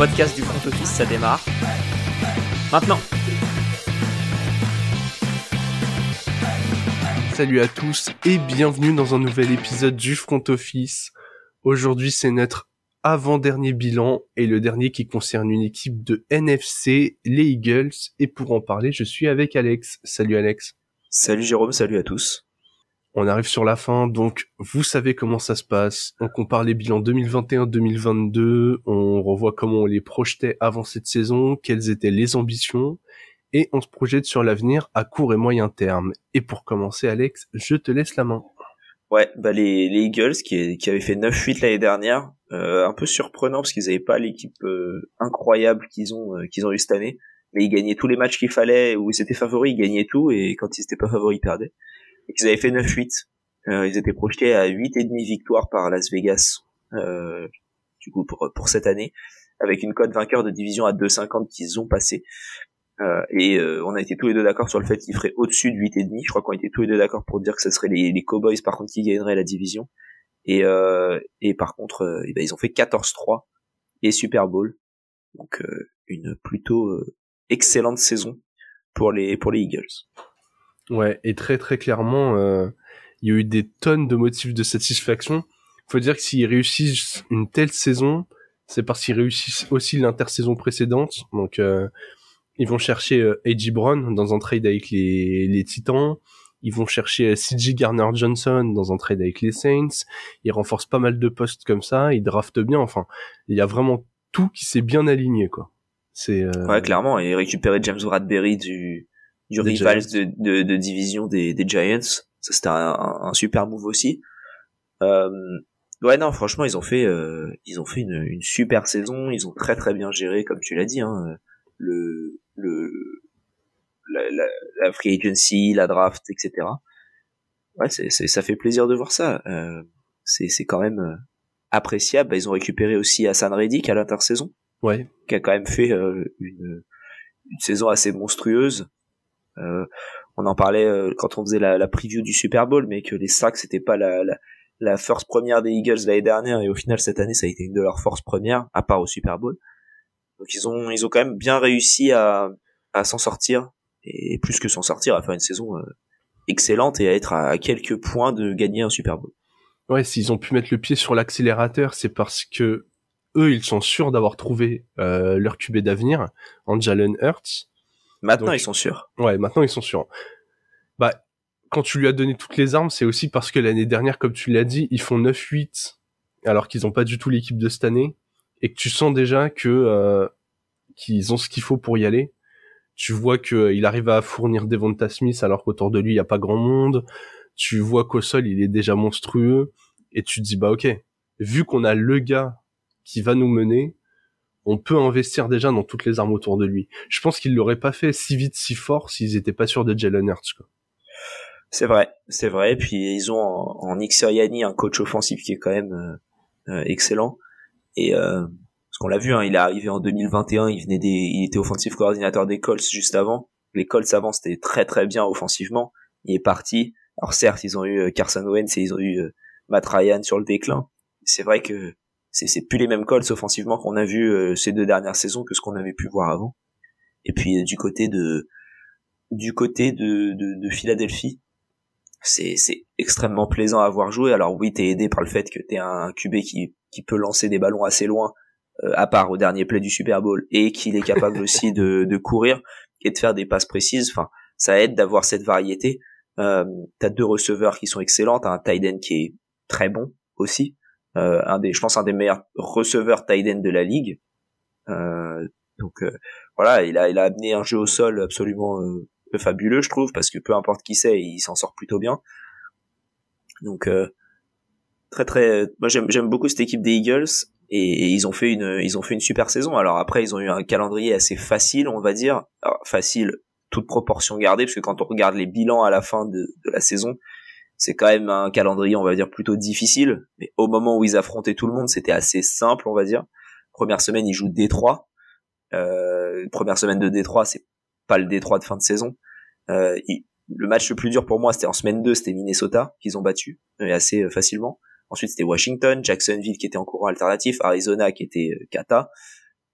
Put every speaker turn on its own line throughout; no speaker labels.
podcast du front office, ça démarre. Maintenant.
Salut à tous et bienvenue dans un nouvel épisode du front office. Aujourd'hui, c'est notre avant-dernier bilan et le dernier qui concerne une équipe de NFC, les Eagles. Et pour en parler, je suis avec Alex. Salut Alex.
Salut Jérôme, salut à tous.
On arrive sur la fin, donc vous savez comment ça se passe. On compare les bilans 2021-2022, on revoit comment on les projetait avant cette saison, quelles étaient les ambitions, et on se projette sur l'avenir à court et moyen terme. Et pour commencer, Alex, je te laisse la main.
Ouais, bah les, les Eagles qui, avaient fait 9-8 l'année dernière, euh, un peu surprenant parce qu'ils n'avaient pas l'équipe euh, incroyable qu'ils ont euh, qu'ils ont eu cette année, mais ils gagnaient tous les matchs qu'il fallait où ils étaient favoris, ils gagnaient tout et quand ils étaient pas favoris, ils perdaient. Ils avaient fait 9-8. Euh, ils étaient projetés à 8 et demi victoires par Las Vegas, euh, du coup pour, pour cette année, avec une cote vainqueur de division à 2,50 qu'ils ont passé. Euh, et euh, on a été tous les deux d'accord sur le fait qu'ils feraient au-dessus de 8 et demi. Je crois qu'on était tous les deux d'accord pour dire que ce serait les, les Cowboys par contre qui gagneraient la division. Et, euh, et par contre, eh ben, ils ont fait 14-3 et Super Bowl. Donc une plutôt excellente saison pour les pour les Eagles.
Ouais, et très très clairement, euh, il y a eu des tonnes de motifs de satisfaction. Faut dire que s'ils réussissent une telle saison, c'est parce qu'ils réussissent aussi l'intersaison précédente. Donc, euh, ils vont chercher euh. Brown dans un trade avec les, les Titans. Ils vont chercher euh, C.J. Garner-Johnson dans un trade avec les Saints. Ils renforcent pas mal de postes comme ça. Ils draftent bien. Enfin, il y a vraiment tout qui s'est bien aligné, quoi.
C'est euh... ouais, clairement. Et récupérer James Bradbury du du rival de, de, de, division des, des Giants. Ça c'était un, un, super move aussi. Euh, ouais non franchement ils ont fait euh, ils ont fait une, une, super saison. Ils ont très très bien géré comme tu l'as dit hein, le le la, la, la, free agency, la draft, etc. Ouais c'est, ça fait plaisir de voir ça. Euh, c'est c'est quand même euh, appréciable. Ils ont récupéré aussi Hassan Reddick à l'intersaison.
Ouais.
Qui a quand même fait euh, une, une saison assez monstrueuse. Euh, on en parlait euh, quand on faisait la, preview du Super Bowl, mais que les sacs c'était pas la, force première des Eagles l'année dernière, et au final cette année ça a été une de leurs forces premières, à part au Super Bowl. Donc ils ont ils ont quand même bien réussi à, s'en sortir et plus que s'en sortir, à faire une saison euh, excellente et à être à, quelques points de gagner un Super Bowl.
Ouais, s'ils ont pu mettre le pied sur l'accélérateur, c'est parce que eux, ils sont sûrs d'avoir trouvé leur QB d'avenir en Jalen Hurts
Maintenant, ils sont sûrs.
Ouais, maintenant, ils sont sûrs. Bah, quand tu lui as donné toutes les armes, c'est aussi parce que l'année dernière, comme tu l'as dit, ils font 9-8, alors qu'ils n'ont pas du tout l'équipe de cette année, et que tu sens déjà que euh, qu'ils ont ce qu'il faut pour y aller. Tu vois qu'il euh, arrive à fournir Devonta Smith alors qu'autour de lui, il n'y a pas grand monde. Tu vois qu'au sol, il est déjà monstrueux. Et tu te dis, bah ok, vu qu'on a le gars qui va nous mener, on peut investir déjà dans toutes les armes autour de lui. Je pense qu'ils l'auraient pas fait si vite, si fort, s'ils étaient pas sûrs de Jalen Hurts.
C'est vrai, c'est vrai. Puis ils ont en, en un coach offensif qui est quand même euh, euh, excellent. Et euh, parce qu'on l'a vu, hein, il est arrivé en 2021, il venait des, il était offensif coordinateur des Colts juste avant. Les Colts avant c'était très très bien offensivement. Il est parti. Alors certes, ils ont eu euh, Carson Wentz et ils ont eu Matt Ryan sur le déclin. C'est vrai que c'est plus les mêmes Colts offensivement qu'on a vu euh, ces deux dernières saisons que ce qu'on avait pu voir avant. Et puis euh, du côté de du côté de, de, de Philadelphie, c'est c'est extrêmement plaisant à voir jouer. Alors oui, t'es aidé par le fait que t'es un QB qui qui peut lancer des ballons assez loin, euh, à part au dernier play du Super Bowl, et qu'il est capable aussi de, de courir et de faire des passes précises. Enfin, ça aide d'avoir cette variété. Euh, t'as deux receveurs qui sont excellents, t'as un tight end qui est très bon aussi. Euh, un des, je pense, un des meilleurs receveurs tight de la ligue. Euh, donc euh, voilà, il a, il a amené un jeu au sol absolument fabuleux, je trouve, parce que peu importe qui c'est, il s'en sort plutôt bien. Donc très très, moi j'aime beaucoup cette équipe des Eagles et, ils ont fait une ils ont fait une super saison. Alors après ils ont eu un calendrier assez facile, on va dire, facile toute proportion gardée, parce que quand on regarde les bilans à la fin de, de la saison, c'est quand même un calendrier, on va dire, plutôt difficile. Mais au moment où ils affrontaient tout le monde, c'était assez simple, on va dire. Première semaine, ils jouent Détroit. Euh, première semaine de Détroit, c'est pas le Détroit de fin de saison. Euh, le match le plus dur pour moi, c'était en semaine 2, c'était Minnesota, qu'ils ont battu, et assez euh, facilement. Ensuite, c'était Washington, Jacksonville qui était en courant alternatif, Arizona qui était euh, Kata.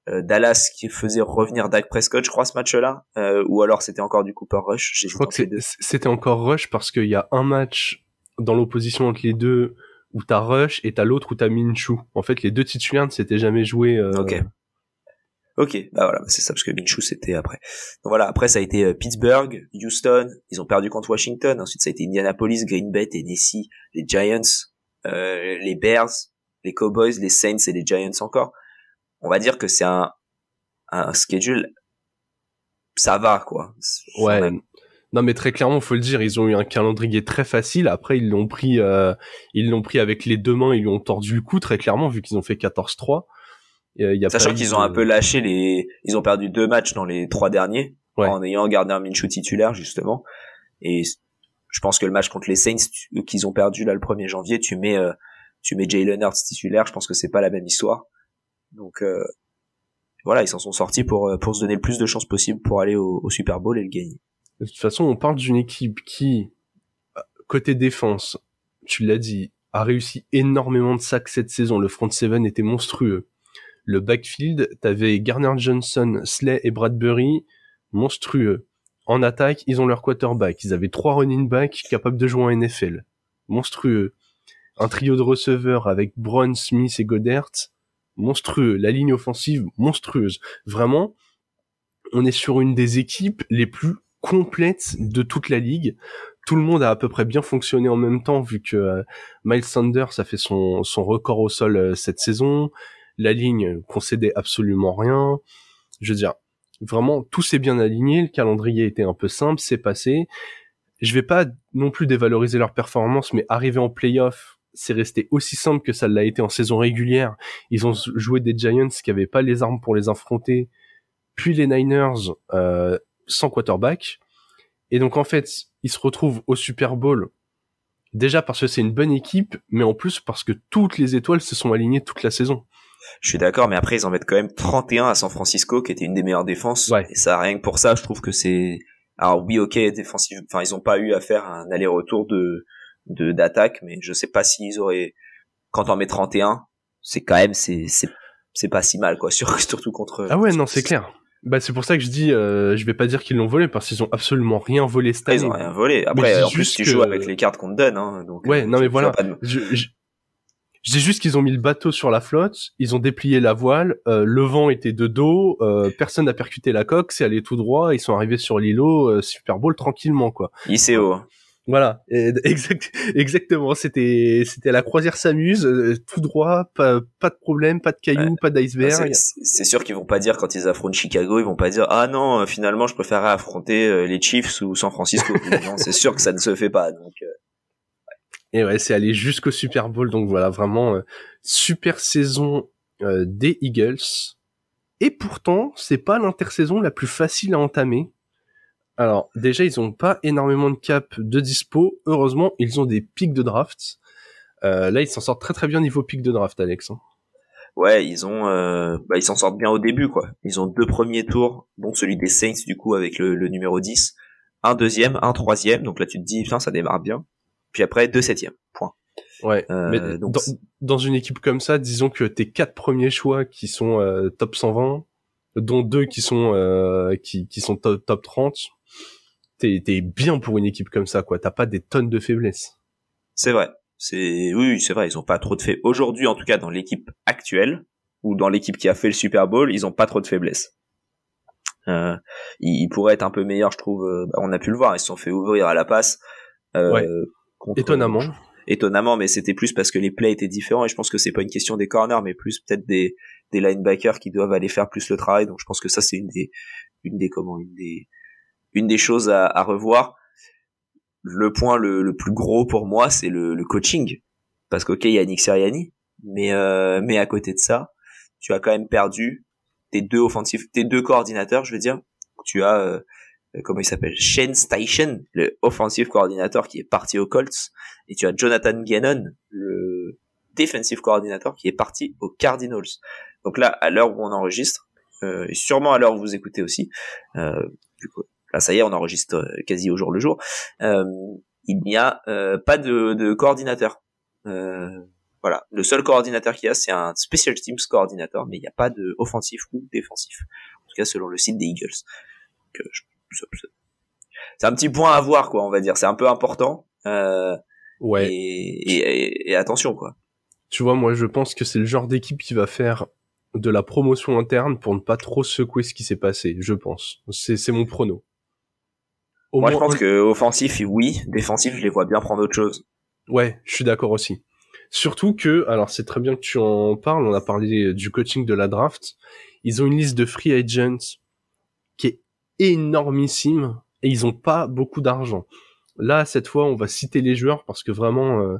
Dallas qui faisait revenir Dak Prescott, je crois, ce match-là, ou alors c'était encore du Cooper Rush.
Je crois que c'était encore Rush parce qu'il y a un match dans l'opposition entre les deux où t'as Rush et t'as l'autre où t'as Minshew. En fait, les deux titulaires ne s'étaient jamais joués.
Ok. Ok, bah voilà, c'est ça parce que Minshew c'était après. Donc voilà, après ça a été Pittsburgh, Houston, ils ont perdu contre Washington. Ensuite ça a été Indianapolis, Green Bay, Tennessee, les Giants, euh, les Bears, les Cowboys, les Saints et les Giants encore. On va dire que c'est un, un schedule, ça va quoi.
Ouais. Non mais très clairement, faut le dire, ils ont eu un calendrier très facile. Après, ils l'ont pris, euh, ils l'ont pris avec les deux mains, ils lui ont tordu le cou très clairement vu qu'ils ont fait 14-3.
Euh, Sachant qu'ils ont un peu lâché les, ils ont perdu deux matchs dans les trois derniers en ayant gardé un Minshew titulaire justement. Et je pense que le match contre les Saints qu'ils ont perdu là le 1er janvier, tu mets euh, tu mets Jalen Hurts titulaire, je pense que c'est pas la même histoire. Donc euh, voilà, ils s'en sont sortis pour euh, pour se donner le plus de chances possible pour aller au, Super Bowl et le gagner.
De toute façon, on parle d'une équipe qui côté défense, tu l'as dit, a réussi énormément de sacs cette saison. Le front seven était monstrueux. Le backfield, t'avais Garner Johnson, Slay et Bradbury, monstrueux. En attaque, ils ont leur quarterback. Ils avaient trois running backs capables de jouer en NFL. Monstrueux. Un trio de receveurs avec Brown, Smith et Goddard. Monstrueux. La ligne offensive, monstrueuse. Vraiment, on est sur une des équipes les plus complètes de toute la ligue. Tout le monde a à peu près bien fonctionné en même temps vu que euh, Miles Sanders a fait son, son record au sol euh, cette saison. La ligne concédait absolument rien. Je veux dire, Vraiment, tout s'est bien aligné, le calendrier était un peu simple, c'est passé. Je vais pas non plus dévaloriser leur performance, mais arriver en playoff, c'est resté aussi simple que ça l'a été en saison régulière. Ils ont joué des Giants qui avaient pas les armes pour les affronter, puis les Niners euh, sans quarterback. Et donc en fait, ils se retrouvent au Super Bowl déjà parce que c'est une bonne équipe, mais en plus parce que toutes les étoiles se sont alignées toute la saison.
Je suis d'accord, mais après ils en mettent quand même 31 à San Francisco, qui était une des meilleures défenses. Ouais. Et ça, rien que pour ça, je trouve que c'est. Alors oui, ok, défensif. Enfin, ils ont pas eu à faire un aller-retour de de d'attaque, mais je sais pas s'ils auraient. Quand on met 31, c'est quand même c'est c'est c'est pas si mal quoi, surtout contre.
Ah ouais, non, c'est clair. Bah c'est pour ça que je dis, euh, je vais pas dire qu'ils l'ont volé parce qu'ils ont absolument rien volé cette année.
Ils ont rien volé. Après, en plus tu joues avec les cartes qu'on te donne, hein, donc.
Ouais, euh, non mais voilà. je, je dis juste qu'ils ont mis le bateau sur la flotte, ils ont déplié la voile, euh, le vent était de dos, euh, personne n'a percuté la coque, c'est allé tout droit, ils sont arrivés sur l'îlot, euh, Super Bowl tranquillement quoi.
ICO.
Voilà, exact, exactement. C'était, c'était la croisière s'amuse, tout droit, pas, pas de problème, pas de cailloux, pas d'iceberg.
C'est sûr qu'ils vont pas dire quand ils affrontent Chicago, ils vont pas dire ah non, finalement je préférerais affronter les Chiefs ou San Francisco. c'est sûr que ça ne se fait pas. Donc
et ouais, c'est aller jusqu'au Super Bowl, donc voilà, vraiment euh, super saison euh, des Eagles. Et pourtant, c'est pas l'intersaison la plus facile à entamer. Alors déjà, ils ont pas énormément de cap de dispo. Heureusement, ils ont des pics de draft. Euh, là, ils s'en sortent très très bien niveau pic de draft, Alex. Hein.
Ouais, ils ont, bah, ils s'en sortent bien au début, quoi. Ils ont deux premiers tours, dont celui des Saints du coup avec le, le numéro 10, un deuxième, un troisième. Donc là, tu te dis, putain, ça démarre bien puis après deux septièmes. Point.
Ouais. Euh, mais donc... dans, une équipe comme ça, disons que tes quatre premiers choix qui sont euh, top 120, dont deux qui sont euh, qui, qui sont top, top 30, t'es es bien pour une équipe comme ça, quoi. T'as pas des tonnes de faiblesses.
C'est vrai. C'est oui, c'est vrai. Ils ont pas trop de faiblesses. Aujourd'hui, en tout cas, dans l'équipe actuelle ou dans l'équipe qui a fait le Super Bowl, ils ont pas trop de faiblesses. Euh, ils, pourraient être un peu meilleurs, je trouve. Bah, on a pu le voir. Ils se sont fait ouvrir à la passe. Euh, ouais
étonnamment.
Étonnamment, mais c'était plus parce que les plays étaient différents et je pense que c'est pas une question des corners, mais plus peut-être des, des linebackers qui doivent aller faire plus le travail. Donc je pense que ça c'est une des, une des comment, une des, une des choses à, revoir. Le point le, plus gros pour moi, c'est le, coaching, parce qu'ok, il y a Nick Sirianni, mais euh, mais à côté de ça, tu as quand même perdu tes deux offensifs, tes deux coordinateurs, je veux dire. Tu as euh, comment il s'appelle Shane Station, le offensive coordinator qui est parti aux Colts, et tu as Jonathan Gannon, le defensive coordinator qui est parti aux Cardinals. Donc là, à l'heure où on enregistre, euh, et sûrement à l'heure où vous écoutez aussi, du coup, ça y est, on enregistre euh, quasi au jour le jour, euh, il n'y a pas de, de coordinateur. voilà, le seul coordinateur qu'il y a, c'est un special teams coordinateur, mais il n'y a pas de offensif ou défensif. En tout cas, selon le site des Eagles. c'est un petit point à voir, quoi, on va dire. C'est un peu important. Euh,
ouais.
Et, et, attention, quoi.
Tu vois, moi, je pense que c'est le genre d'équipe qui va faire de la promotion interne pour ne pas trop secouer ce qui s'est passé, je pense. C'est mon prono.
Moi, je pense que offensif, oui. Défensif, je les vois bien prendre autre chose.
Ouais, je suis d'accord aussi. Surtout que, alors c'est très bien que tu en parles, on a parlé du coaching de la draft. Ils ont une liste de free agents qui est énormissime et ils ont pas beaucoup d'argent. Là, cette fois, on va citer les joueurs parce que vraiment, euh,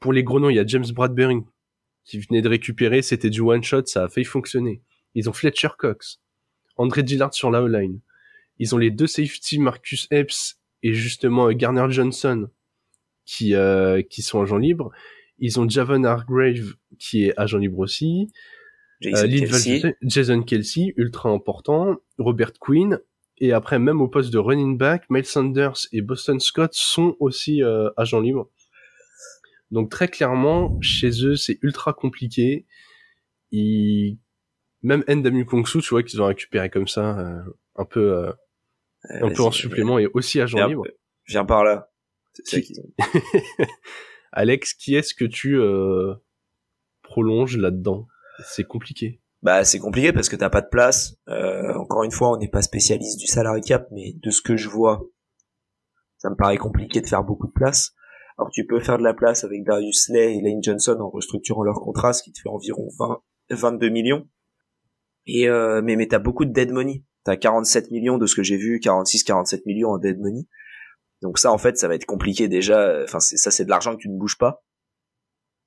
pour les gros noms, il y a James Bradbury qui venait de récupérer, c'était du one shot, ça a failli fonctionner. Ils ont Fletcher Cox, André Gillard sur la O-line. Ils ont les deux safety Marcus Epps et justement euh, Garner Johnson qui euh, qui sont agents libres. Ils ont Javon Hargrave qui est agent libre aussi.
Jason, euh, Kelsey.
Jason Kelsey, ultra important. Robert Quinn. Et après, même au poste de running back, Miles Sanders et Boston Scott sont aussi euh, agents libres. Donc très clairement, chez eux, c'est ultra compliqué. Ils... Même Ndamu Kongsu, tu vois, qu'ils ont récupéré comme ça, euh, un peu, un peu en supplément et aussi agent libre.
Viens par là.
Alex, qui est-ce que tu euh, prolonges là-dedans? C'est compliqué.
Bah c'est compliqué parce que t'as pas de place. Euh, encore une fois, on n'est pas spécialiste du salary cap, mais de ce que je vois, ça me paraît compliqué de faire beaucoup de place. Alors tu peux faire de la place avec Darius Slay et Lane Johnson en restructurant leur contrat, ce qui te fait environ 20, 22 millions. Et euh, mais mais t'as beaucoup de dead money. T'as 47 millions de ce que j'ai vu, 46, 47 millions en dead money. Donc ça, en fait, ça va être compliqué déjà. Enfin, ça, c'est de l'argent que tu ne bouges pas.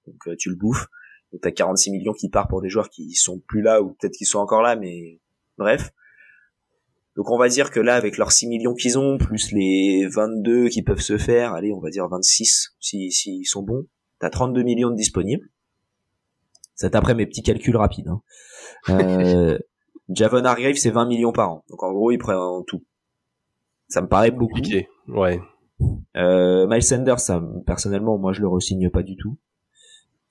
Donc euh, tu le bouffes. Donc t'as 46 millions qui partent pour des joueurs qui sont plus là ou peut-être qu'ils sont encore là, mais bref. Donc on va dire que là, avec leurs 6 millions qu'ils ont, plus les 22 qui peuvent se faire, allez, on va dire 26 s'ils si, si sont bons, t'as 32 millions de disponibles. C'est après mes petits calculs rapides. Hein. Euh, Javon Hargrave, c'est 20 millions par an. Donc en gros, ils prennent tout. Ça me paraît beaucoup.
Ouais.
Euh, Miles Sanders, ça, personnellement, moi, je le resigne pas du tout.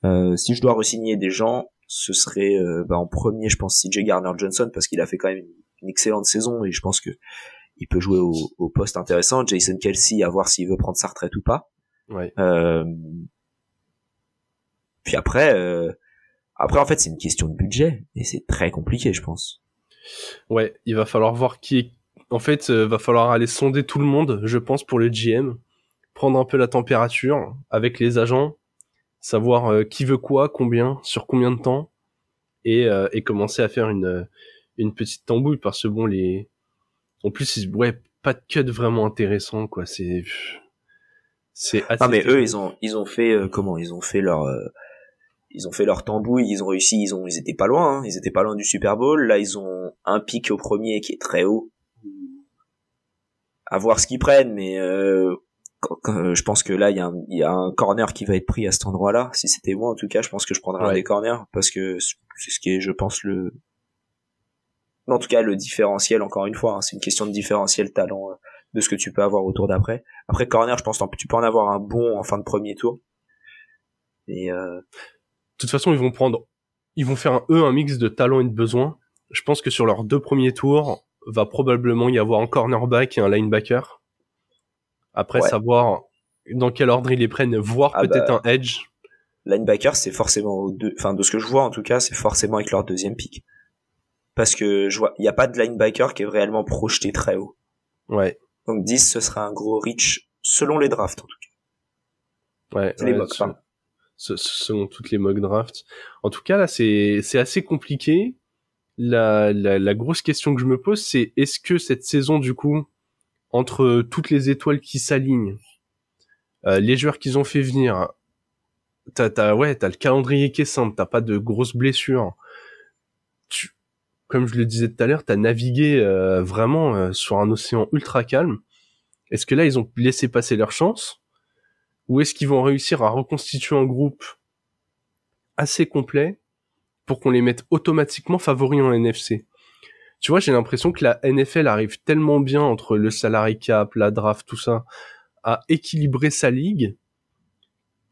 Euh, si je dois resigner des gens, ce serait euh, bah, en premier, je pense, CJ Garner Johnson parce qu'il a fait quand même une, excellente saison et je pense que il peut jouer au, au poste intéressant. Jason Kelsey, à voir s'il veut prendre sa retraite ou pas.
Ouais.
Euh, puis après, euh, après en fait, c'est une question de budget et c'est très compliqué, je pense.
Ouais, il va falloir voir qui est en fait, euh, va falloir aller sonder tout le monde, je pense, pour le GM, prendre un peu la température avec les agents, savoir euh, qui veut quoi, combien, sur combien de temps, et, euh, et commencer à faire une une petite tambouille parce que bon les, en plus ouais pas de cut vraiment intéressant quoi, c'est c'est
assez. Ah mais eux ils ont ils ont fait comment ils ont fait leur ils ont fait leur tambouille, ils ont réussi, ils ont ils étaient pas loin, hein, ils étaient pas loin du Super Bowl. Là ils ont un pic au premier qui est très haut à voir ce qu'ils prennent, mais euh, je pense que là il y, a un, y, a un corner qui va être pris à cet endroit-là. Si c'était moi, en tout cas, je pense que je prendrais un des corners parce que c'est ce qui est, je pense, le, en tout cas, le différentiel. Encore une fois, hein, c'est une question de différentiel talent euh, de ce que tu peux avoir autour d'après. Après corner, je pense que tu peux en avoir un bon en fin de premier tour. Et euh... de
toute façon, ils vont prendre, ils vont faire un E, un mix de talent et de besoin. Je pense que sur leurs deux premiers tours, va probablement y avoir un cornerback et un linebacker. Après, savoir dans quel ordre ils les prennent, voire ah peut-être bah, un edge.
Linebacker, c'est forcément, deux, enfin de ce que je vois en tout cas, c'est forcément avec leur deuxième pick. Parce que je vois, il n'y a pas de linebacker qui est réellement projeté très haut.
Ouais.
Donc 10, ce sera un gros reach selon les drafts en tout
cas. Ouais. les selon toutes les mock drafts. En tout cas là, c'est assez compliqué la, la, grosse question que je me pose, c'est est-ce que cette saison, du coup, entre toutes les étoiles qui s'alignent, euh, les joueurs qu'ils ont fait venir, t'as, t'as, ouais, t'as le calendrier qui est simple, t'as pas de grosses blessures. Comme je le disais tout à l'heure, t'as navigué euh, vraiment euh, sur un océan ultra calme. Est-ce que là, ils ont laissé passer leur chance? Ou est-ce qu'ils vont réussir à reconstituer un groupe assez complet pour qu'on les mette automatiquement favoris en NFC. Tu vois, j'ai l'impression que la NFL arrive tellement bien entre le salary cap, la draft, tout ça, à équilibrer sa ligue,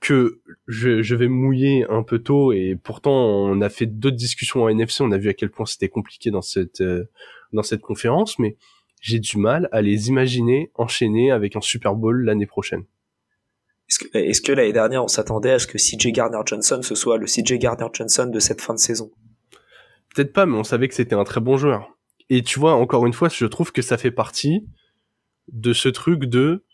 que je, vais mouiller un peu tôt et pourtant on a fait d'autres discussions en NFC, on a vu à quel point c'était compliqué dans cette euh, dans cette conférence, mais j'ai du mal à les imaginer enchaîner avec un Super Bowl l'année prochaine.
Est-ce que, l'année dernière on s'attendait à ce que CJ Gardner Johnson ce soit le CJ Gardner Johnson de cette fin de saison?
Peut-être pas, mais on savait que c'était un très bon joueur. Et tu vois, encore une fois, je trouve que ça fait partie de ce truc de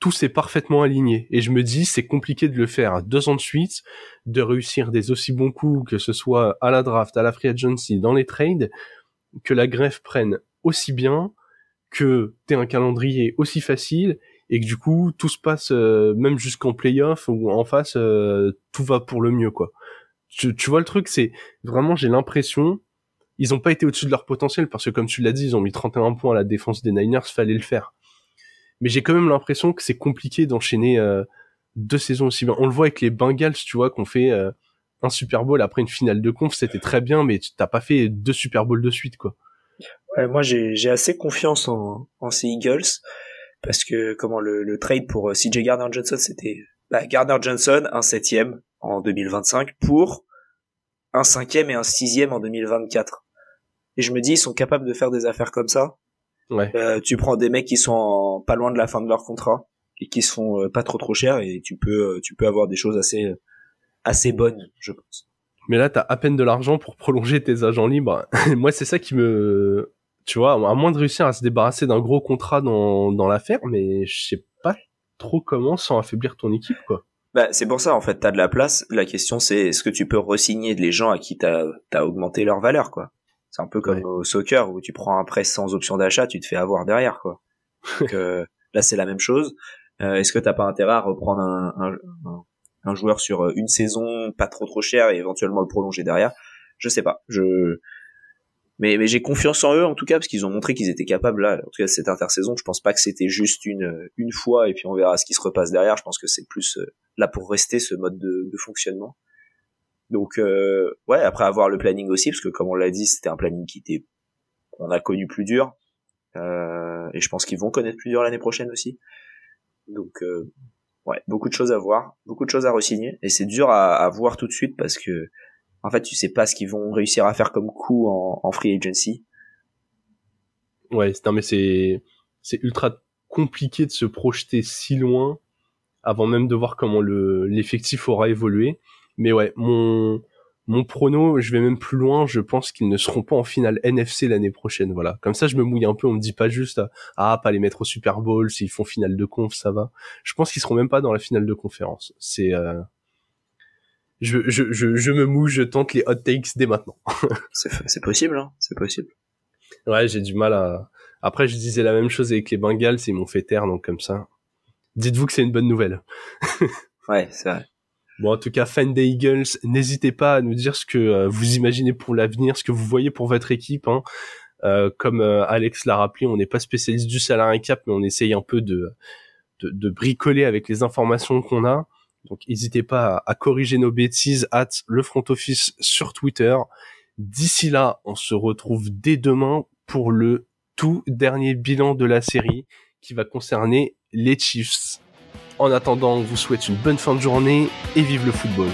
tout s'est parfaitement aligné. Et je me dis, c'est compliqué de le faire deux ans de suite, de réussir des aussi bons coups, que ce soit à la draft, à la free agency, dans les trades, que la greffe prenne aussi bien, que t'aies un calendrier aussi facile, et que du coup, tout se passe, euh, même jusqu'en playoff, ou en face, euh, tout va pour le mieux, quoi. Tu, vois le truc, c'est vraiment, j'ai l'impression, ils ont pas été au-dessus de leur potentiel, parce que comme tu l'as dit, ils ont mis 31 points à la défense des Niners, fallait le faire mais j'ai quand même l'impression que c'est compliqué d'enchaîner euh, deux saisons aussi bien. On le voit avec les Bengals, tu vois, qu'on fait un Super Bowl après une finale de conf, c'était très bien, mais tu t'as pas fait deux Super Bowls de suite, quoi.
Ouais, moi j'ai assez confiance en ces Eagles parce que comment le, le trade pour euh, CJ Gardner Johnson, c'était bah, Gardner Johnson un septième en 2025 pour un cinquième et un sixième en 2024. Et je me dis, ils sont capables de faire des affaires comme ça.
Ouais.
Euh, tu prends des mecs qui sont pas loin de la fin de leur contrat et qui se font euh, pas trop trop cher et tu peux euh, tu peux avoir des choses assez assez bonnes, je pense.
Mais là, t'as à peine de l'argent pour prolonger tes agents libres. Moi, c'est ça qui me, tu vois, à moins de réussir à se débarrasser d'un gros contrat dans, dans l'affaire, mais je sais pas trop comment sans affaiblir ton équipe, quoi.
Bah, c'est pour ça, en fait, t'as de la place. La question, c'est est-ce que tu peux resigner les gens à qui t'as as augmenté leur valeur, quoi. C'est un peu comme au soccer où tu prends un prêt sans option d'achat, tu te fais avoir derrière, quoi. Donc euh, là, c'est la même chose. Euh, Est-ce que t'as pas intérêt à reprendre un, un, un, joueur sur une saison pas trop trop cher et éventuellement le prolonger derrière? Je sais pas. Je mais, mais j'ai confiance en eux en tout cas parce qu'ils ont montré qu'ils étaient capables là. En tout cas cette intersaison, je pense pas que c'était juste une une fois et puis on verra ce qui se repasse derrière. Je pense que c'est plus euh, là pour rester ce mode de, de fonctionnement. Donc euh, ouais, après avoir le planning aussi, parce que comme on l'a dit, c'était un planning qui était, on a connu plus dur, euh, et je pense qu'ils vont connaître plus dur l'année prochaine aussi. Donc euh, ouais, beaucoup de choses à voir, beaucoup de choses à resigner, et c'est dur à, à, voir tout de suite parce que en fait, tu sais pas ce qu'ils vont réussir à faire comme coup en, free agency.
Ouais, non mais c'est c'est ultra compliqué de se projeter si loin avant même de voir comment le l'effectif aura évolué. Mais ouais, mon mon prono, je vais même plus loin, je pense qu'ils ne seront pas en finale NFC l'année prochaine, voilà. Comme ça, je me mouille un peu, on me dit pas juste, ah, pas les mettre au Super Bowl, s'ils font finale de conf, ça va. Je pense qu'ils seront même pas dans la finale de conférence. C'est, euh... je, je, je, je, me mouille, je tente les hot takes dès maintenant.
c'est possible, hein, c'est possible.
Ouais, j'ai du mal à, après, je disais la même chose avec les Bengals, ils m'ont fait taire, donc comme ça. Dites-vous que c'est une bonne nouvelle.
ouais, c'est vrai.
Bon, en tout cas, fan des Eagles, n'hésitez pas à nous dire ce que euh, vous imaginez pour l'avenir, ce que vous voyez pour votre équipe. Hein. Euh, comme euh, Alex l'a rappelé, on n'est pas spécialiste du salarié cap, mais on essaye un peu de, de, de bricoler avec les informations qu'on a. Donc, n'hésitez pas à, corriger nos bêtises at le front office sur Twitter. D'ici là, on se retrouve dès demain pour le tout dernier bilan de la série qui va concerner les Chiefs. En attendant, on vous souhaite une bonne fin de journée et vive le football.